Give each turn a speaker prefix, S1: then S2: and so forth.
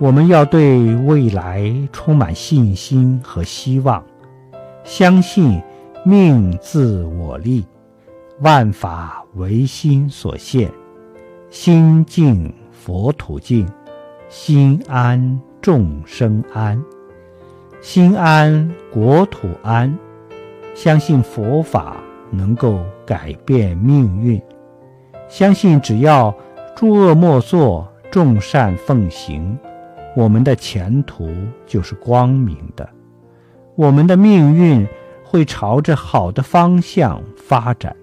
S1: 我们要对未来充满信心和希望，相信命自我立，万法唯心所现，心净佛土净，心安众生安，心安国土安。相信佛法能够改变命运，相信只要诸恶莫作，众善奉行。我们的前途就是光明的，我们的命运会朝着好的方向发展。